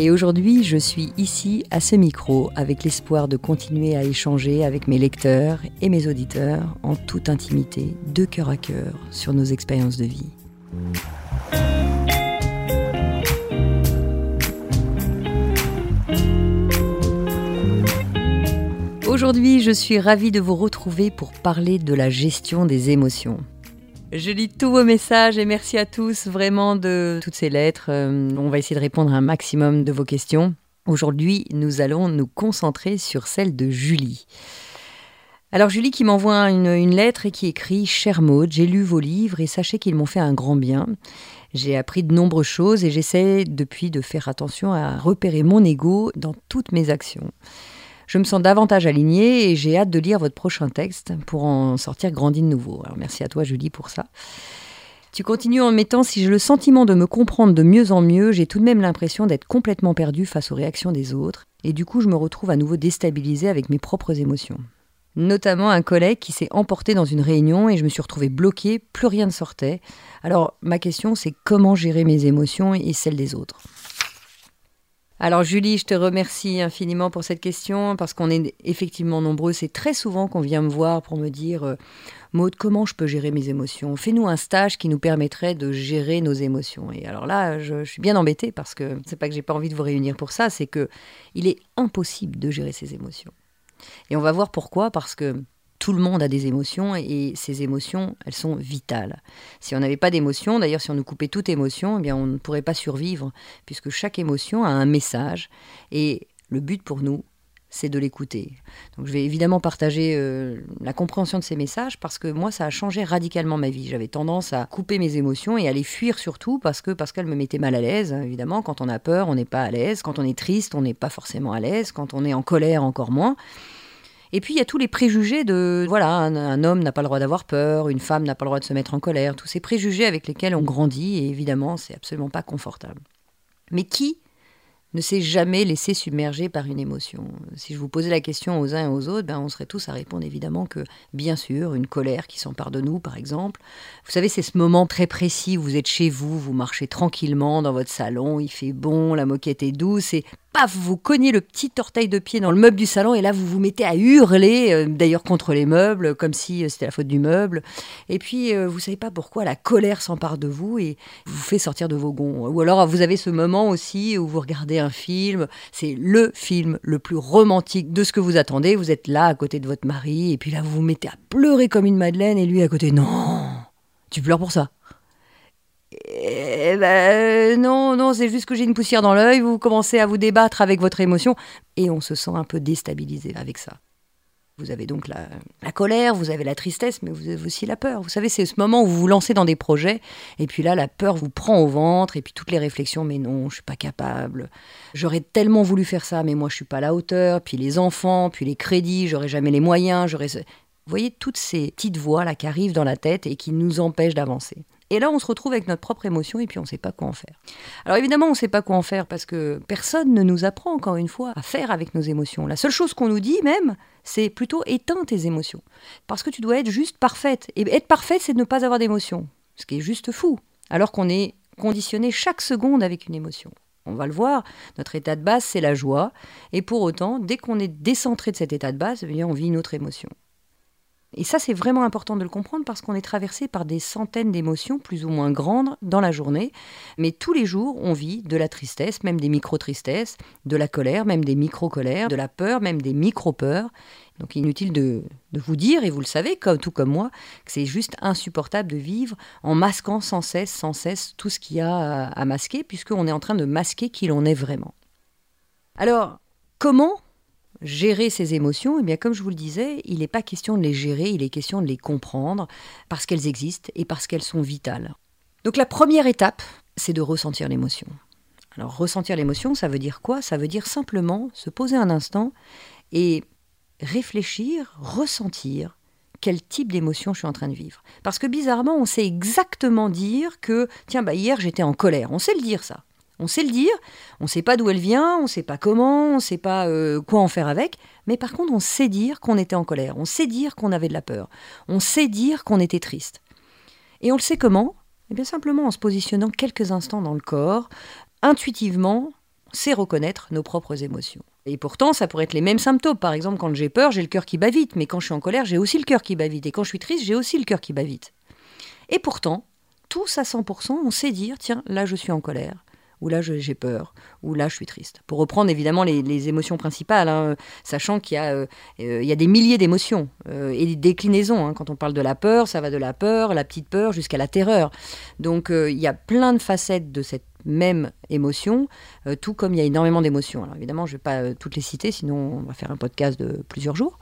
Et aujourd'hui, je suis ici à ce micro avec l'espoir de continuer à échanger avec mes lecteurs et mes auditeurs en toute intimité, de cœur à cœur, sur nos expériences de vie. Aujourd'hui, je suis ravie de vous retrouver pour parler de la gestion des émotions. Je lis tous vos messages et merci à tous vraiment de toutes ces lettres. Euh, on va essayer de répondre à un maximum de vos questions. Aujourd'hui, nous allons nous concentrer sur celle de Julie. Alors Julie qui m'envoie une, lettre et qui écrit Cher Maud, j'ai lu vos livres et sachez qu'ils m'ont fait un grand bien. J'ai appris de nombreuses choses et j'essaie depuis de faire attention à repérer mon ego dans toutes mes actions. Je me sens davantage alignée et j'ai hâte de lire votre prochain texte pour en sortir grandi de nouveau. Merci à toi Julie pour ça. Tu continues en mettant si j'ai le sentiment de me comprendre de mieux en mieux, j'ai tout de même l'impression d'être complètement perdue face aux réactions des autres et du coup je me retrouve à nouveau déstabilisée avec mes propres émotions. Notamment un collègue qui s'est emporté dans une réunion et je me suis retrouvée bloquée, plus rien ne sortait. Alors ma question c'est comment gérer mes émotions et celles des autres? Alors Julie, je te remercie infiniment pour cette question parce qu'on est effectivement nombreux. C'est très souvent qu'on vient me voir pour me dire euh, Maud, comment je peux gérer mes émotions? Fais-nous un stage qui nous permettrait de gérer nos émotions. Et alors là, je, suis bien embêtée parce que c'est pas que j'ai pas envie de vous réunir pour ça, c'est que il est impossible de gérer ses émotions. Et on va voir pourquoi parce que tout le monde a des émotions et ces émotions, elles sont vitales. Si on n'avait pas d'émotions, d'ailleurs si on nous coupait toute émotion, eh bien on ne pourrait pas survivre, puisque chaque émotion a un message et le but pour nous, c'est de l'écouter. Donc je vais évidemment partager euh, la compréhension de ces messages parce que moi ça a changé radicalement ma vie. J'avais tendance à couper mes émotions et à les fuir surtout parce que parce qu'elles me mettaient mal à l'aise. Évidemment, quand on a peur, on n'est pas à l'aise. Quand on est triste, on n'est pas forcément à l'aise. Quand on est en colère, encore moins. Et puis il y a tous les préjugés de voilà, un, homme n'a pas le droit d'avoir peur, une femme n'a pas le droit de se mettre en colère, tous ces préjugés avec lesquels on grandit et évidemment, c'est absolument pas confortable. Mais qui ne s'est jamais laissé submerger par une émotion? Si je vous posais la question aux uns et aux autres, ben on serait tous à répondre évidemment que, bien sûr, une colère qui s'empare de nous, par exemple. Vous savez, c'est ce moment très précis où vous êtes chez vous, vous marchez tranquillement dans votre salon, il fait bon, la moquette est douce, et vous cognez le petit orteil de pied dans le meuble du salon et là vous vous mettez à hurler, euh, d'ailleurs contre les meubles, comme si euh, c'était la faute du meuble. Et puis euh, vous savez pas pourquoi la colère s'empare de vous et vous fait sortir de vos gonds. Ou alors vous avez ce moment aussi où vous regardez un film, c'est le film le plus romantique de ce que vous attendez. Vous êtes là à côté de votre mari et puis là vous vous mettez à pleurer comme une madeleine et lui à côté non, tu pleures pour ça. Eh ben, non, non, c'est juste que j'ai une poussière dans l'œil, vous commencez à vous débattre avec votre émotion, et on se sent un peu déstabilisé avec ça. Vous avez donc la, colère, vous avez la tristesse, mais vous avez aussi la peur. Vous savez, c'est ce moment où vous vous lancez dans des projets, et puis là, la peur vous prend au ventre, et puis toutes les réflexions, mais non, je suis pas capable. J'aurais tellement voulu faire ça, mais moi, je suis pas à la hauteur. Puis les enfants, puis les crédits, j'aurais jamais les moyens. J'aurais. Vous voyez toutes ces petites voix là qui arrivent dans la tête et qui nous empêchent d'avancer. Et là, on se retrouve avec notre propre émotion et puis on ne sait pas quoi en faire. Alors évidemment, on ne sait pas quoi en faire parce que personne ne nous apprend, encore une fois, à faire avec nos émotions. La seule chose qu'on nous dit même, c'est plutôt éteins tes émotions. Parce que tu dois être juste parfaite. Et être parfaite, c'est ne pas avoir d'émotion. Ce qui est juste fou. Alors qu'on est conditionné chaque seconde avec une émotion. On va le voir, notre état de base, c'est la joie. Et pour autant, dès qu'on est décentré de cet état de base, eh on vit une autre émotion. Et ça, c'est vraiment important de le comprendre parce qu'on est traversé par des centaines d'émotions plus ou moins grandes dans la journée. Mais tous les jours, on vit de la tristesse, même des micro-tristesses, de la colère, même des micro-colères, de la peur, même des micro-peurs. Donc inutile de, vous dire, et vous le savez, comme, tout comme moi, que c'est juste insupportable de vivre en masquant sans cesse, sans cesse tout ce qu'il y a à, à masquer, puisqu'on est en train de masquer qui l'on est vraiment. Alors, Comment gérer ces émotions Eh bien, comme je vous le disais, il n'est pas question de les gérer, il est question de les comprendre parce qu'elles existent et parce qu'elles sont vitales. Donc la première étape, c'est de ressentir l'émotion. Alors ressentir l'émotion, ça veut dire quoi? Ça veut dire simplement se poser un instant et réfléchir, ressentir quel type d'émotion je suis en train de vivre. Parce que bizarrement, on sait exactement dire que, tiens, bah hier j'étais en colère. On sait le dire ça. On sait le dire, on ne sait pas d'où elle vient, on ne sait pas comment, on ne sait pas euh, quoi en faire avec, mais par contre on sait dire qu'on était en colère, on sait dire qu'on avait de la peur, on sait dire qu'on était triste. Et on le sait comment? Eh bien simplement en se positionnant quelques instants dans le corps, intuitivement, c'est reconnaître nos propres émotions. Et pourtant, ça pourrait être les mêmes symptômes. Par exemple, quand j'ai peur, j'ai le cœur qui bat vite, mais quand je suis en colère, j'ai aussi le cœur qui bat vite. Et quand je suis triste, j'ai aussi le cœur qui bat vite. Et pourtant, tous à 100%, on sait dire, tiens, là je suis en colère, ou là j'ai peur, ou là je suis triste. Pour reprendre évidemment les, émotions principales, hein, sachant qu'il y, euh, euh, y, a des milliers d'émotions euh, et des déclinaisons. Hein. Quand on parle de la peur, ça va de la peur, la petite peur, jusqu'à la terreur. Donc il y a plein de facettes de cette même émotion, tout comme il y a énormément d'émotions. Alors évidemment, je ne vais pas toutes les citer, sinon on va faire un podcast de plusieurs jours.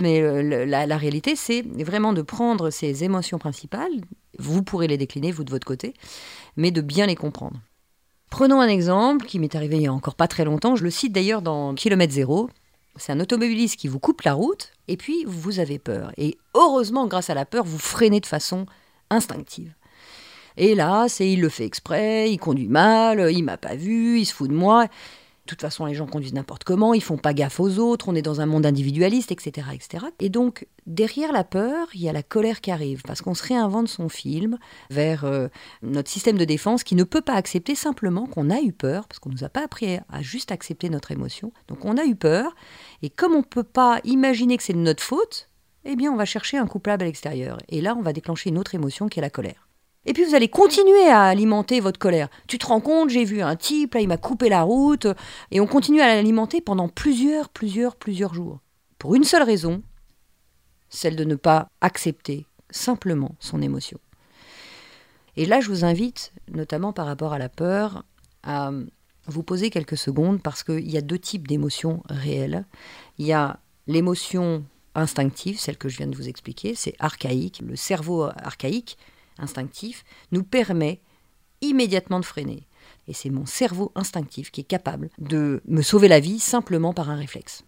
Mais la réalité, c'est vraiment de prendre ces émotions principales, vous pourrez les décliner, vous de votre côté, mais de bien les comprendre. Prenons un exemple qui m'est arrivé il y a encore pas très longtemps. Je le cite d'ailleurs dans Kilomètre Zéro. C'est un automobiliste qui vous coupe la route et puis vous avez peur. Et heureusement, grâce à la peur, vous freinez de façon instinctive. Et là, c'est il le fait exprès, il conduit mal, il m'a pas vu, il se fout de moi. De toute façon, les gens conduisent n'importe comment, ils font pas gaffe aux autres, on est dans un monde individualiste, etc., etc. Et donc, derrière la peur, il y a la colère qui arrive, parce qu'on se réinvente son film vers euh, notre système de défense qui ne peut pas accepter simplement qu'on a eu peur, parce qu'on ne nous a pas appris à juste accepter notre émotion. Donc, on a eu peur, et comme on ne peut pas imaginer que c'est de notre faute, eh bien, on va chercher un coupable à l'extérieur. Et là, on va déclencher une autre émotion qui est la colère. Et puis vous allez continuer à alimenter votre colère. Tu te rends compte, j'ai vu un type, là il m'a coupé la route, et on continue à l'alimenter pendant plusieurs, plusieurs, plusieurs jours. Pour une seule raison, celle de ne pas accepter simplement son émotion. Et là, je vous invite, notamment par rapport à la peur, à vous poser quelques secondes parce qu'il y a deux types d'émotions réelles. Il y a l'émotion instinctive, celle que je viens de vous expliquer, c'est archaïque. Le cerveau archaïque instinctif nous permet immédiatement de freiner. Et c'est mon cerveau instinctif qui est capable de me sauver la vie simplement par un réflexe.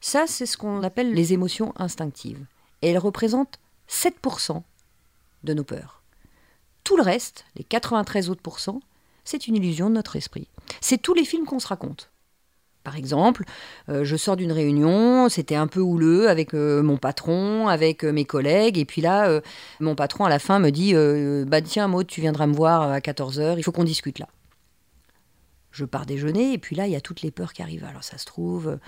Ça, c'est ce qu'on appelle les émotions instinctives. Et elles représentent 7% de nos peurs. Tout le reste, les 93 autres pourcents, c'est une illusion de notre esprit. C'est tous les films qu'on se raconte. Par exemple, euh, je sors d'une réunion, c'était un peu houleux avec euh, mon patron, avec euh, mes collègues, et puis là, mon patron à la fin me dit Bah tiens, Maud, tu viendras me voir à 14h, il faut qu'on discute là. Je pars déjeuner, et puis là, il y a toutes les peurs qui arrivent. Alors ça se trouve,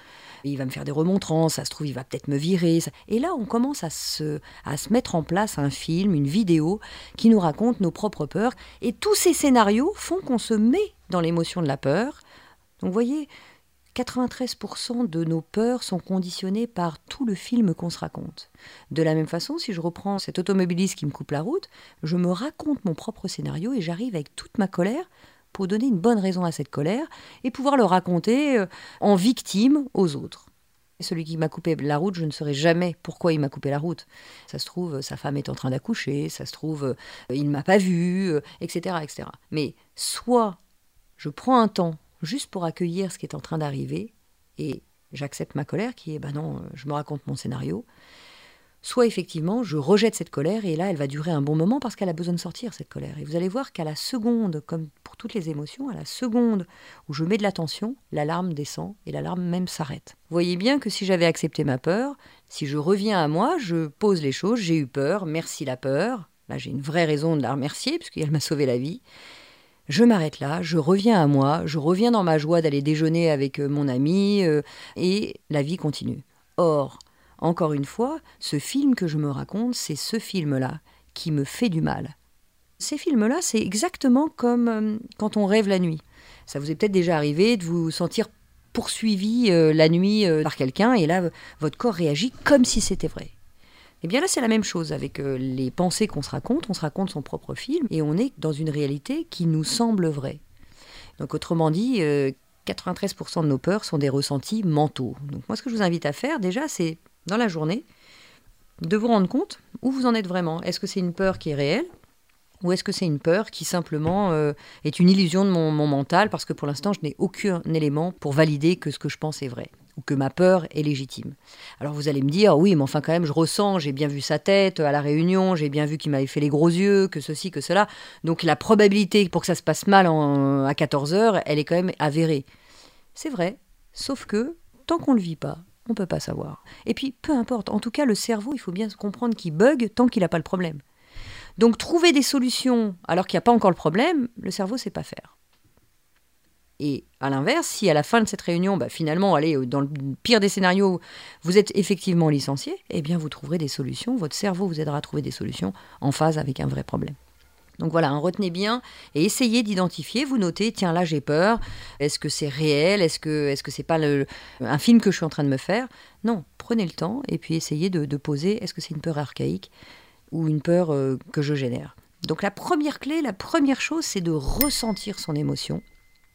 il va me faire des remontrances, ça se trouve, il va peut-être me virer. Et là, on commence à se, à se mettre en place un film, une vidéo qui nous raconte nos propres peurs. Et tous ces scénarios font qu'on se met dans l'émotion de la peur. Donc vous voyez, 93% de nos peurs sont conditionnées par tout le film qu'on se raconte. De la même façon, si je reprends cet automobiliste qui me coupe la route, je me raconte mon propre scénario et j'arrive avec toute ma colère pour donner une bonne raison à cette colère et pouvoir le raconter euh, en victime aux autres. Celui qui m'a coupé la route, je ne saurais jamais pourquoi il m'a coupé la route. Ça se trouve, sa femme est en train d'accoucher, ça se trouve, euh, il ne m'a pas vu, etc., etc. Mais soit je prends un temps juste pour accueillir ce qui est en train d'arriver, et j'accepte ma colère qui est, ben non, je me raconte mon scénario, soit effectivement, je rejette cette colère, et là, elle va durer un bon moment parce qu'elle a besoin de sortir, cette colère. Et vous allez voir qu'à la seconde, comme pour toutes les émotions, à la seconde où je mets de l'attention, l'alarme descend, et l'alarme même s'arrête. Vous voyez bien que si j'avais accepté ma peur, si je reviens à moi, je pose les choses, j'ai eu peur, merci la peur, là j'ai une vraie raison de la remercier, puisqu'elle m'a sauvé la vie, je m'arrête là, je reviens à moi, je reviens dans ma joie d'aller déjeuner avec euh, mon ami, euh, et la vie continue. Or, encore une fois, ce film que je me raconte, c'est ce film-là qui me fait du mal. Ces films-là, c'est exactement comme euh, quand on rêve la nuit. Ça vous est peut-être déjà arrivé de vous sentir poursuivi la nuit par quelqu'un, et là, votre corps réagit comme si c'était vrai. Eh bien là, c'est la même chose avec euh, les pensées qu'on se raconte. On se raconte son propre film et on est dans une réalité qui nous semble vraie. Donc autrement dit, 93% 93% de nos peurs sont des ressentis mentaux. Donc moi, ce que je vous invite à faire déjà, c'est dans la journée, de vous rendre compte où vous en êtes vraiment. Est-ce que c'est une peur qui est réelle ou est-ce que c'est une peur qui simplement euh, est une illusion de mon, mental parce que pour l'instant je n'ai aucun élément pour valider que ce que je pense est vrai ou que ma peur est légitime Alors vous allez me dire oui mais enfin quand même je ressens, j'ai bien vu sa tête à la réunion, j'ai bien vu qu'il m'avait fait les gros yeux, que ceci, que cela. Donc la probabilité pour que ça se passe mal à 14 heures, elle est quand même avérée. C'est vrai, sauf que tant qu'on ne le vit pas, on ne peut pas savoir. Et puis, peu importe, en tout cas, le cerveau, il faut bien comprendre qu'il bug tant qu'il n'a pas le problème. Donc, trouver des solutions alors qu'il n'y a pas encore le problème, le cerveau ne sait pas faire. Et à l'inverse, si à la fin de cette réunion, bah, finalement, allez, dans le pire des scénarios, vous êtes effectivement licencié, eh bien, vous trouverez des solutions. Votre cerveau vous aidera à trouver des solutions en phase avec un vrai problème. Donc voilà, hein, retenez bien et essayez d'identifier. Vous notez, tiens là j'ai peur. Est-ce que c'est réel Est-ce que est-ce que c'est pas un film que je suis en train de me faire? Non, prenez le temps et puis essayez de, poser. Est-ce que c'est une peur archaïque ou une peur euh, que je génère? Donc la première clé, la première chose, c'est de ressentir son émotion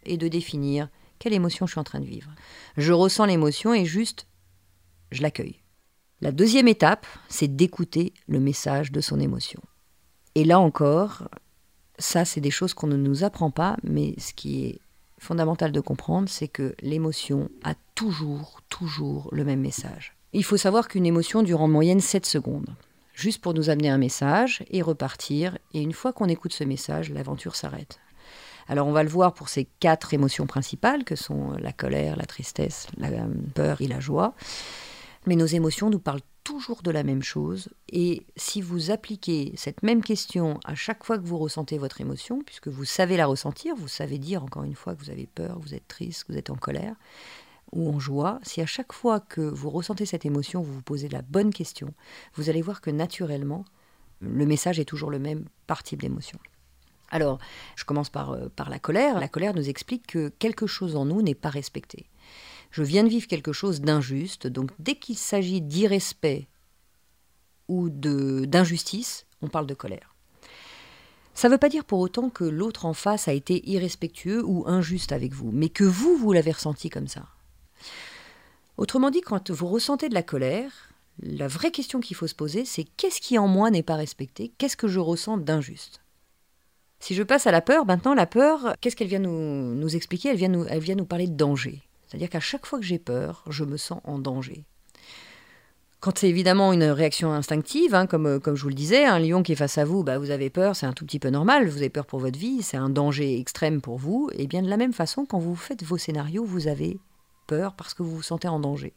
et de définir quelle émotion je suis en train de vivre. Je ressens l'émotion et juste je l'accueille. La deuxième étape, c'est d'écouter le message de son émotion. Et là encore, ça, c'est des choses qu'on ne nous apprend pas, mais ce qui est fondamental de comprendre, c'est que l'émotion a toujours, toujours le même message. Il faut savoir qu'une émotion dure en moyenne 7 secondes, juste pour nous amener un message et repartir. Et une fois qu'on écoute ce message, l'aventure s'arrête. Alors on va le voir pour ces quatre émotions principales que sont la colère, la tristesse, la peur et la joie. Mais nos émotions nous parlent toujours de la même chose. Et si vous appliquez cette même question à chaque fois que vous ressentez votre émotion, puisque vous savez la ressentir, vous savez dire encore une fois que vous avez peur, vous êtes triste, vous êtes en colère ou en joie, si à chaque fois que vous ressentez cette émotion, vous vous posez la bonne question, vous allez voir que naturellement, le message est toujours le même par type d'émotion. Alors, je commence par, euh, par la colère. La colère nous explique que quelque chose en nous n'est pas respecté je viens de vivre quelque chose d'injuste, donc dès qu'il s'agit d'irrespect ou d'injustice, on parle de colère. Ça ne veut pas dire pour autant que l'autre en face a été irrespectueux ou injuste avec vous, mais que vous, vous l'avez ressenti comme ça. Autrement dit, quand vous ressentez de la colère, la vraie question qu'il faut se poser, c'est qu'est-ce qui en moi n'est pas respecté? Qu'est-ce que je ressens d'injuste? Si je passe à la peur, maintenant la peur, qu'est-ce qu'elle vient nous, expliquer? Elle vient nous, parler de danger. C'est-à-dire qu'à chaque fois que j'ai peur, je me sens en danger. Quand c'est évidemment une réaction instinctive, hein, comme, comme je vous le disais, un lion qui est face à vous, bah, vous avez peur, c'est un tout petit peu normal, vous avez peur pour votre vie, c'est un danger extrême pour vous. Et bien de la même façon, quand vous faites vos scénarios, vous avez peur parce que vous vous sentez en danger.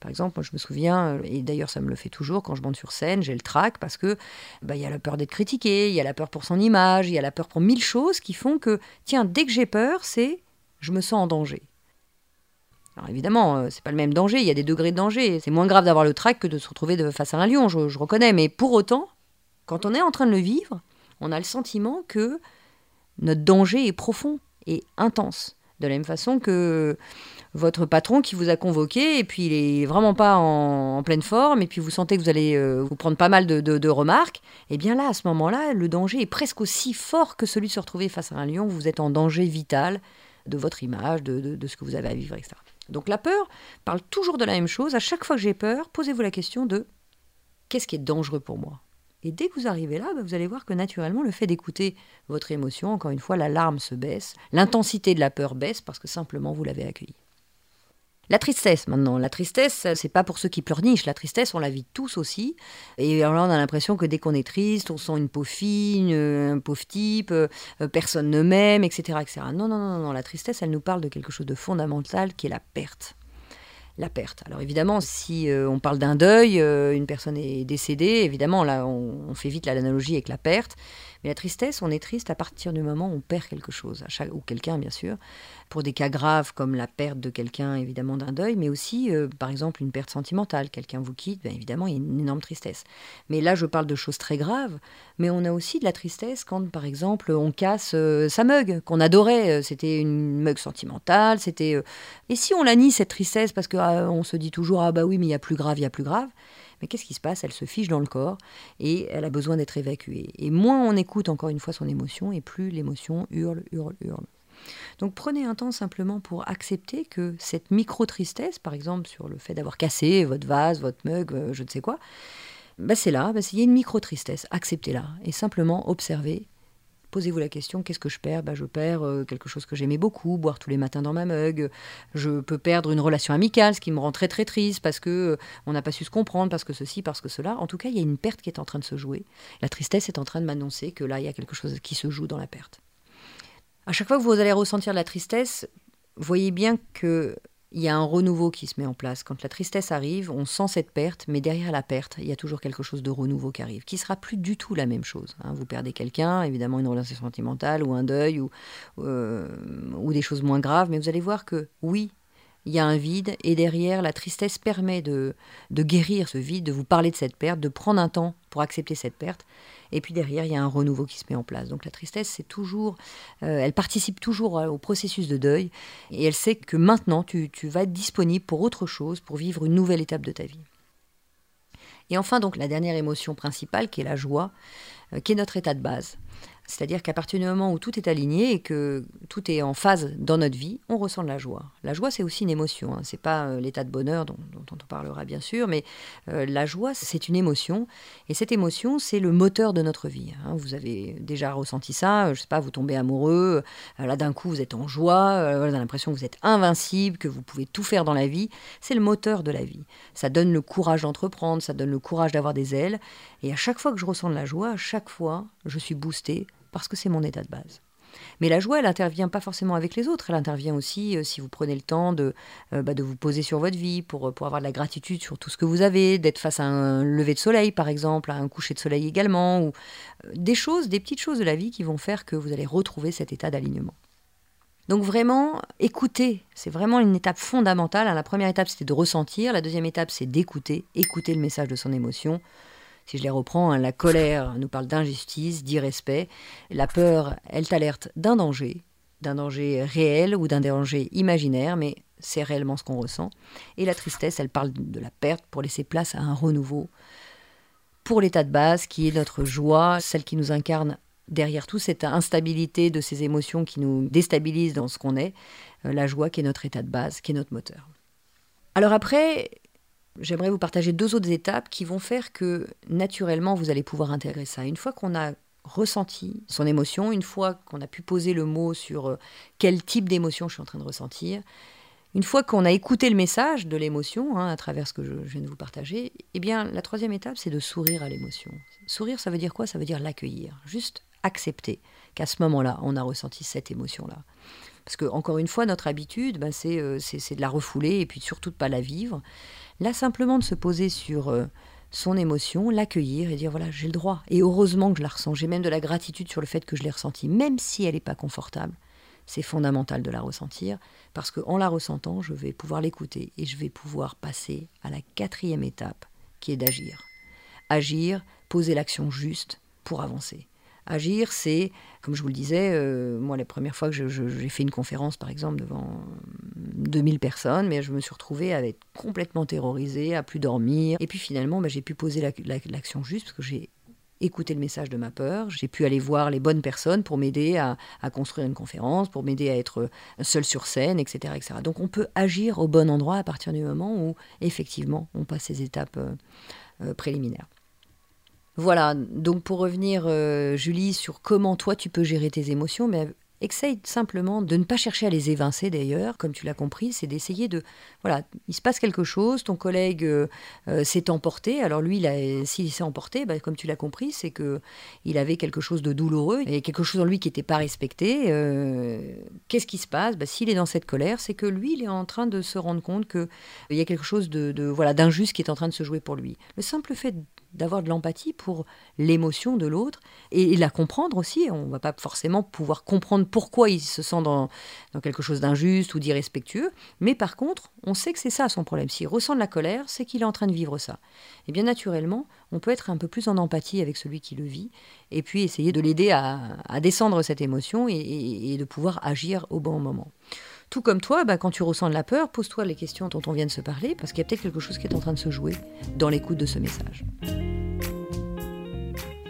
Par exemple, moi, je me souviens, et d'ailleurs ça me le fait toujours quand je monte sur scène, j'ai le trac parce que bah, il y a la peur d'être critiqué, il y a la peur pour son image, il y a la peur pour mille choses qui font que, tiens, dès que j'ai peur, c'est je me sens en danger. Alors évidemment, euh, c'est pas le même danger, il y a des degrés de danger. C'est moins grave d'avoir le trac que de se retrouver face à un lion, je, reconnais. Mais pour autant, quand on est en train de le vivre, on a le sentiment que notre danger est profond et intense. De la même façon que votre patron qui vous a convoqué et puis il est vraiment pas en, pleine forme et puis vous sentez que vous allez euh, vous prendre pas mal de, remarques, et eh bien là, à ce moment-là, le danger est presque aussi fort que celui de se retrouver face à un lion. Vous êtes en danger vital de votre image, de, de ce que vous avez à vivre, etc. Donc la peur parle toujours de la même chose. À chaque fois que j'ai peur, posez-vous la question de qu'est-ce qui est dangereux pour moi? Et dès que vous arrivez là, bah, vous allez voir que naturellement, le fait d'écouter votre émotion, encore une fois, l'alarme se baisse, l'intensité de la peur baisse parce que simplement vous l'avez accueillie. La tristesse maintenant, la tristesse, c'est pas pour ceux qui pleurnichent. La tristesse, on la vit tous aussi. Et là, on a l'impression que dès qu'on est triste, on sent une peau fine, un pauvre type, euh, personne ne m'aime, etc., etc. Non, non, non, non, la tristesse, elle nous parle de quelque chose de fondamental qui est la perte la perte. Alors évidemment, si euh, on parle d'un deuil, euh, une personne est décédée, évidemment, là, on, on fait vite l'analogie avec la perte. Mais la tristesse, on est triste à partir du moment où on perd quelque chose, ou quelqu'un bien sûr, pour des cas graves comme la perte de quelqu'un, évidemment d'un deuil, mais aussi euh, par exemple une perte sentimentale, quelqu'un vous quitte, bien évidemment il y a une énorme tristesse. Mais là je parle de choses très graves, mais on a aussi de la tristesse quand par exemple on casse euh, sa mug qu'on adorait, euh, c'était une mug sentimentale, c'était... Et si on la nie cette tristesse parce qu'on se dit toujours ah bah oui mais il y a plus grave, il y a plus grave, qu'est-ce qui se passe? Elle se fiche dans le corps et elle a besoin d'être évacuée. Et moins on écoute encore une fois son émotion, et plus l'émotion hurle, hurle, hurle. Donc prenez un temps simplement pour accepter que cette micro-tristesse, par exemple sur le fait d'avoir cassé votre vase, votre mug, euh, je ne sais quoi, bah c'est là, bah il y a une micro-tristesse, acceptez-la et simplement observez Posez-vous la question, qu'est-ce que je perds? Bah, Je perds euh, quelque chose que j'aimais beaucoup, boire tous les matins dans ma mug. Je peux perdre une relation amicale, ce qui me rend très très triste parce que euh, on n'a pas su se comprendre, parce que ceci, parce que cela. En tout cas, il y a une perte qui est en train de se jouer. La tristesse est en train de m'annoncer que là, il y a quelque chose qui se joue dans la perte. À chaque fois que vous allez ressentir la tristesse, voyez bien que il y a un renouveau qui se met en place. Quand la tristesse arrive, on sent cette perte, mais derrière la perte, il y a toujours quelque chose de renouveau qui arrive, qui sera plus du tout la même chose. Hein. Vous perdez quelqu'un, évidemment une relation sentimentale ou un deuil ou, euh, ou des choses moins graves, mais vous allez voir que oui, il y a un vide et derrière, la tristesse permet de, de guérir ce vide, de vous parler de cette perte, de prendre un temps pour accepter cette perte. Et puis derrière, il y a un renouveau qui se met en place. Donc la tristesse, c'est toujours, euh, elle participe toujours au processus de deuil et elle sait que maintenant, tu, tu vas être disponible pour autre chose, pour vivre une nouvelle étape de ta vie. Et enfin, donc la dernière émotion principale, qui est la joie, euh, qui est notre état de base. C'est-à-dire qu'à partir du moment où tout est aligné et que tout est en phase dans notre vie, on ressent de la joie. La joie, c'est aussi une émotion. Hein. C'est pas euh, l'état de bonheur dont, on parlera bien sûr, mais euh, la joie, c'est une émotion. Et cette émotion, c'est le moteur de notre vie. Hein. Vous avez déjà ressenti ça. Je sais pas, vous tombez amoureux. Euh, là, d'un coup, vous êtes en joie. vous avez l'impression que vous êtes invincible, que vous pouvez tout faire dans la vie. C'est le moteur de la vie. Ça donne le courage d'entreprendre. Ça donne le courage d'avoir des ailes. Et à chaque fois que je ressens de la joie, à chaque fois, je suis boostée parce que c'est mon état de base. Mais la joie, elle n'intervient pas forcément avec les autres, elle intervient aussi euh, si vous prenez le temps de, euh, bah, vous poser sur votre vie pour, euh, pour avoir de la gratitude sur tout ce que vous avez, d'être face à un lever de soleil par exemple, à un coucher de soleil également, ou des choses, des petites choses de la vie qui vont faire que vous allez retrouver cet état d'alignement. Donc vraiment, écouter, c'est vraiment une étape fondamentale. La première étape, c'était de ressentir. La deuxième étape, c'est d'écouter, écouter le message de son émotion. Si je les reprends, hein, la colère nous parle d'injustice, d'irrespect. La peur, elle t'alerte d'un danger, d'un danger réel ou d'un danger imaginaire, mais c'est réellement ce qu'on ressent. Et la tristesse, elle parle de la perte pour laisser place à un renouveau. Pour l'état de base, qui est notre joie, celle qui nous incarne derrière tout cette instabilité de ces émotions qui nous déstabilisent dans ce qu'on est, euh, la joie qui est notre état de base, qui est notre moteur. Alors après, j'aimerais vous partager deux autres étapes qui vont faire que naturellement vous allez pouvoir intégrer ça. Une fois qu'on a ressenti son émotion, une fois qu'on a pu poser le mot sur euh, quel type d'émotion je suis en train de ressentir, une fois qu'on a écouté le message de l'émotion hein, à travers ce que je, viens de vous partager, eh bien la troisième étape c'est de sourire à l'émotion. Sourire ça veut dire quoi? Ça veut dire l'accueillir, juste accepter qu'à ce moment-là on a ressenti cette émotion-là. Parce que encore une fois notre habitude, ben, c'est de la refouler et puis surtout de pas la vivre. Là, simplement de se poser sur euh, son émotion, l'accueillir et dire voilà, j'ai le droit. Et heureusement que je la ressens. J'ai même de la gratitude sur le fait que je l'ai ressentie, même si elle n'est pas confortable. C'est fondamental de la ressentir parce qu'en la ressentant, je vais pouvoir l'écouter et je vais pouvoir passer à la quatrième étape qui est d'agir. Agir, poser l'action juste pour avancer. Agir, c'est, comme je vous le disais, euh, moi, la première fois que j'ai fait une conférence, par exemple, devant 2000 personnes, mais je me suis retrouvée à être complètement terrorisée, à plus dormir. Et puis finalement, bah, j'ai pu poser l'action juste parce que j'ai écouté le message de ma peur. J'ai pu aller voir les bonnes personnes pour m'aider à, construire une conférence, pour m'aider à être seule sur scène, etc., etc. Donc on peut agir au bon endroit à partir du moment où, effectivement, on passe ces étapes euh, euh, préliminaires. Voilà, donc pour revenir, euh, Julie, sur comment toi tu peux gérer tes émotions, mais Essaye simplement de ne pas chercher à les évincer d'ailleurs, comme tu l'as compris, c'est d'essayer de... Voilà, il se passe quelque chose, ton collègue euh, euh, s'est emporté, alors lui, s'il s'est emporté, bah, comme tu l'as compris, c'est que il avait quelque chose de douloureux, et quelque chose en lui qui n'était pas respecté. Qu'est-ce qui se passe? Bah, S'il est dans cette colère, c'est que lui, il est en train de se rendre compte qu'il y a quelque chose de, de voilà d'injuste qui est en train de se jouer pour lui. Le simple fait d'avoir de l'empathie pour l'émotion de l'autre et, la comprendre aussi. On ne va pas forcément pouvoir comprendre pourquoi il se sent dans, dans quelque chose d'injuste ou d'irrespectueux, mais par contre, on sait que c'est ça son problème. S'il ressent de la colère, c'est qu'il est en train de vivre ça. Et bien naturellement, on peut être un peu plus en empathie avec celui qui le vit et puis essayer de l'aider à, descendre cette émotion et, de pouvoir agir au bon moment. Tout comme toi, bah, quand tu ressens de la peur, pose-toi les questions dont on vient de se parler, parce qu'il y a peut-être quelque chose qui est en train de se jouer dans l'écoute de ce message.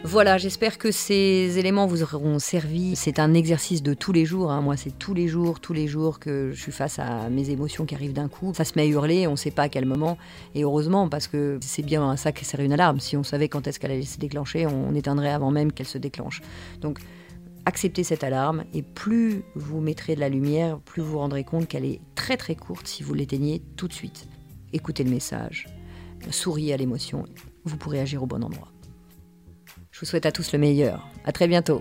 Voilà, j'espère que ces éléments vous auront servi. C'est un exercice de tous les jours. Hein. Moi, c'est tous les jours, tous les jours que je suis face à mes émotions qui arrivent d'un coup. Ça se met à hurler, on ne sait pas à quel moment. Et heureusement, parce que c'est bien ça qui sert une alarme. Si on savait quand est-ce qu'elle allait se déclencher, on éteindrait avant même qu'elle se déclenche. Donc, acceptez cette alarme et plus vous mettrez de la lumière, plus vous vous rendrez compte qu'elle est très très courte si vous l'éteignez tout de suite. Écoutez le message, souriez à l'émotion, vous pourrez agir au bon endroit. Je vous souhaite à tous le meilleur. À très bientôt.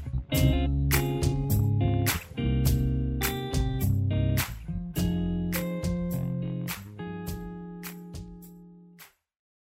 Thank you.